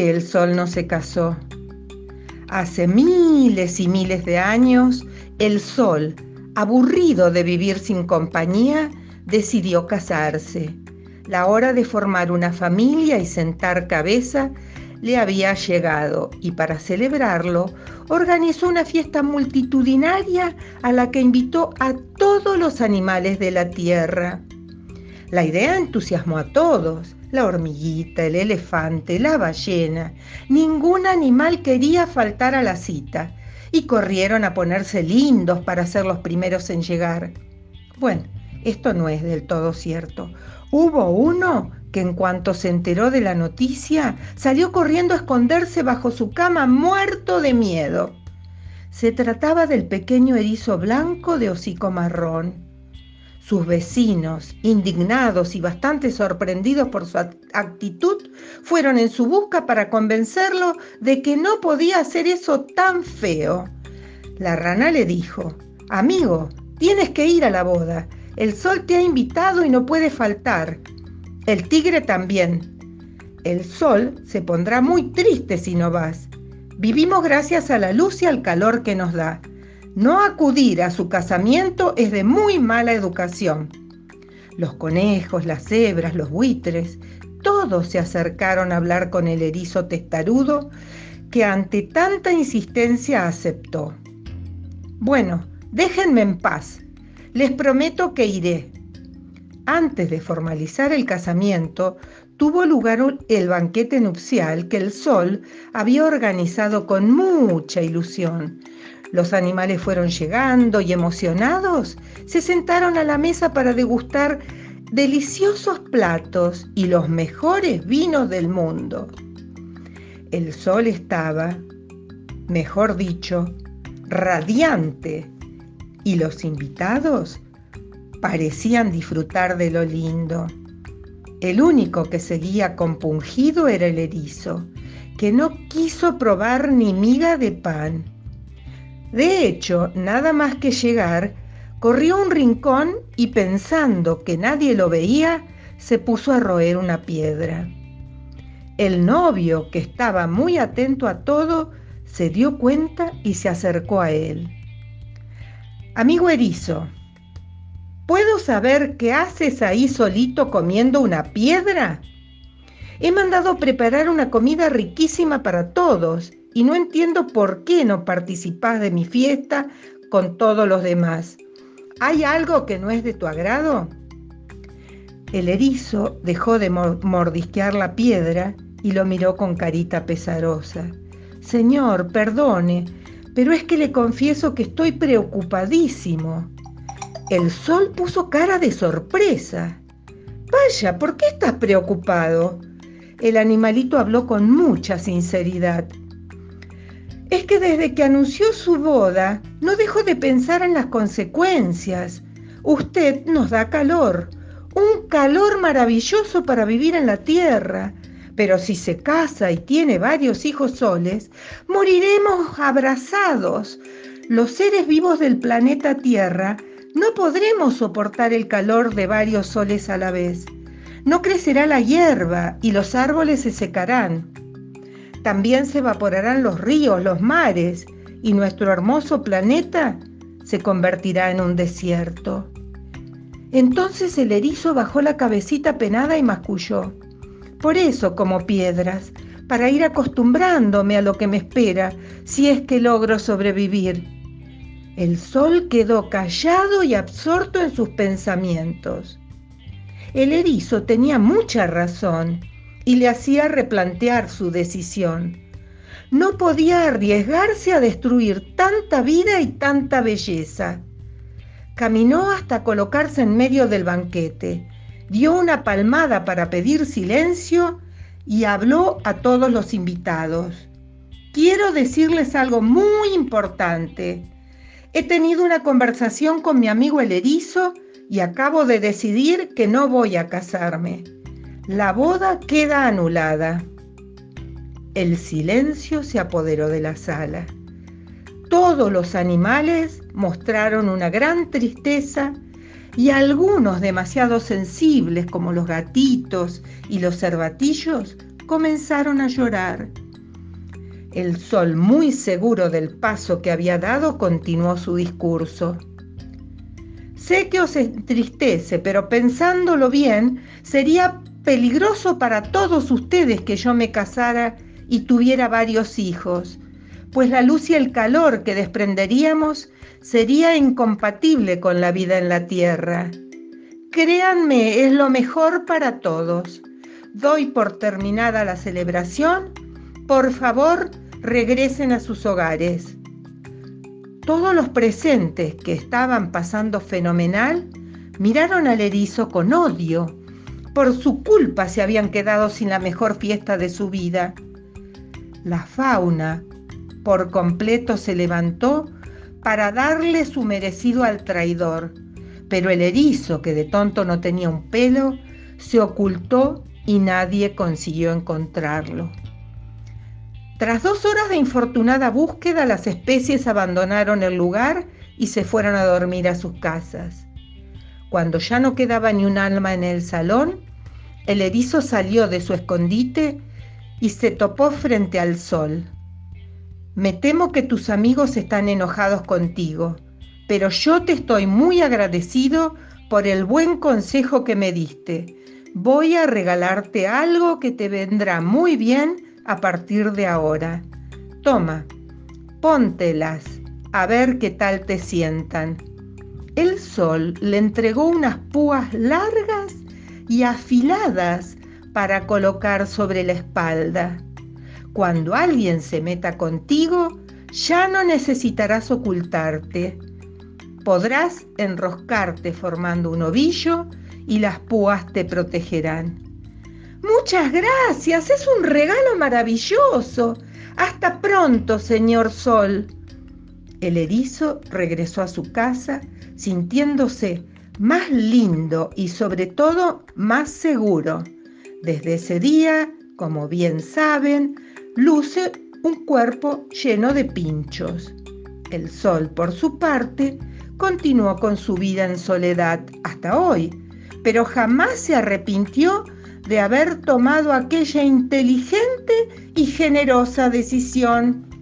el sol no se casó? Hace miles y miles de años, el sol, aburrido de vivir sin compañía, decidió casarse. La hora de formar una familia y sentar cabeza le había llegado y para celebrarlo organizó una fiesta multitudinaria a la que invitó a todos los animales de la tierra. La idea entusiasmó a todos, la hormiguita, el elefante, la ballena. Ningún animal quería faltar a la cita y corrieron a ponerse lindos para ser los primeros en llegar. Bueno, esto no es del todo cierto. Hubo uno que en cuanto se enteró de la noticia, salió corriendo a esconderse bajo su cama muerto de miedo. Se trataba del pequeño erizo blanco de hocico marrón. Sus vecinos, indignados y bastante sorprendidos por su actitud, fueron en su busca para convencerlo de que no podía hacer eso tan feo. La rana le dijo, Amigo, tienes que ir a la boda. El sol te ha invitado y no puede faltar. El tigre también. El sol se pondrá muy triste si no vas. Vivimos gracias a la luz y al calor que nos da. No acudir a su casamiento es de muy mala educación. Los conejos, las cebras, los buitres, todos se acercaron a hablar con el erizo testarudo que ante tanta insistencia aceptó. Bueno, déjenme en paz, les prometo que iré. Antes de formalizar el casamiento, tuvo lugar el banquete nupcial que el sol había organizado con mucha ilusión. Los animales fueron llegando y emocionados se sentaron a la mesa para degustar deliciosos platos y los mejores vinos del mundo. El sol estaba, mejor dicho, radiante y los invitados parecían disfrutar de lo lindo. El único que seguía compungido era el erizo, que no quiso probar ni miga de pan. De hecho, nada más que llegar, corrió a un rincón y pensando que nadie lo veía, se puso a roer una piedra. El novio, que estaba muy atento a todo, se dio cuenta y se acercó a él. Amigo erizo, ¿puedo saber qué haces ahí solito comiendo una piedra? He mandado preparar una comida riquísima para todos y no entiendo por qué no participás de mi fiesta con todos los demás. ¿Hay algo que no es de tu agrado? El erizo dejó de mordisquear la piedra y lo miró con carita pesarosa. Señor, perdone, pero es que le confieso que estoy preocupadísimo. El sol puso cara de sorpresa. Vaya, ¿por qué estás preocupado? El animalito habló con mucha sinceridad. Es que desde que anunció su boda, no dejó de pensar en las consecuencias. Usted nos da calor, un calor maravilloso para vivir en la tierra pero si se casa y tiene varios hijos soles, moriremos abrazados. Los seres vivos del planeta Tierra no podremos soportar el calor de varios soles a la vez. No crecerá la hierba y los árboles se secarán. También se evaporarán los ríos, los mares, y nuestro hermoso planeta se convertirá en un desierto. Entonces el erizo bajó la cabecita penada y masculló. Por eso como piedras, para ir acostumbrándome a lo que me espera, si es que logro sobrevivir. El sol quedó callado y absorto en sus pensamientos. El erizo tenía mucha razón y le hacía replantear su decisión. No podía arriesgarse a destruir tanta vida y tanta belleza. Caminó hasta colocarse en medio del banquete dio una palmada para pedir silencio y habló a todos los invitados. Quiero decirles algo muy importante. He tenido una conversación con mi amigo el erizo y acabo de decidir que no voy a casarme. La boda queda anulada. El silencio se apoderó de la sala. Todos los animales mostraron una gran tristeza y algunos demasiado sensibles como los gatitos y los cervatillos comenzaron a llorar. El sol, muy seguro del paso que había dado, continuó su discurso. Sé que os entristece, pero pensándolo bien, sería peligroso para todos ustedes que yo me casara y tuviera varios hijos, pues la luz y el calor que desprenderíamos sería incompatible con la vida en la tierra. Créanme, es lo mejor para todos. Doy por terminada la celebración. Por favor, regresen a sus hogares. Todos los presentes que estaban pasando fenomenal miraron al erizo con odio. Por su culpa se habían quedado sin la mejor fiesta de su vida. La fauna por completo se levantó para darle su merecido al traidor, pero el erizo, que de tonto no tenía un pelo, se ocultó y nadie consiguió encontrarlo. Tras dos horas de infortunada búsqueda, las especies abandonaron el lugar y se fueron a dormir a sus casas. Cuando ya no quedaba ni un alma en el salón, el erizo salió de su escondite y se topó frente al sol. Me temo que tus amigos están enojados contigo, pero yo te estoy muy agradecido por el buen consejo que me diste. Voy a regalarte algo que te vendrá muy bien a partir de ahora. Toma, póntelas, a ver qué tal te sientan. El sol le entregó unas púas largas y afiladas para colocar sobre la espalda. Cuando alguien se meta contigo, ya no necesitarás ocultarte. Podrás enroscarte formando un ovillo y las púas te protegerán. Muchas gracias, es un regalo maravilloso. Hasta pronto, señor Sol. El erizo regresó a su casa sintiéndose más lindo y sobre todo más seguro. Desde ese día, como bien saben, luce un cuerpo lleno de pinchos. El sol, por su parte, continuó con su vida en soledad hasta hoy, pero jamás se arrepintió de haber tomado aquella inteligente y generosa decisión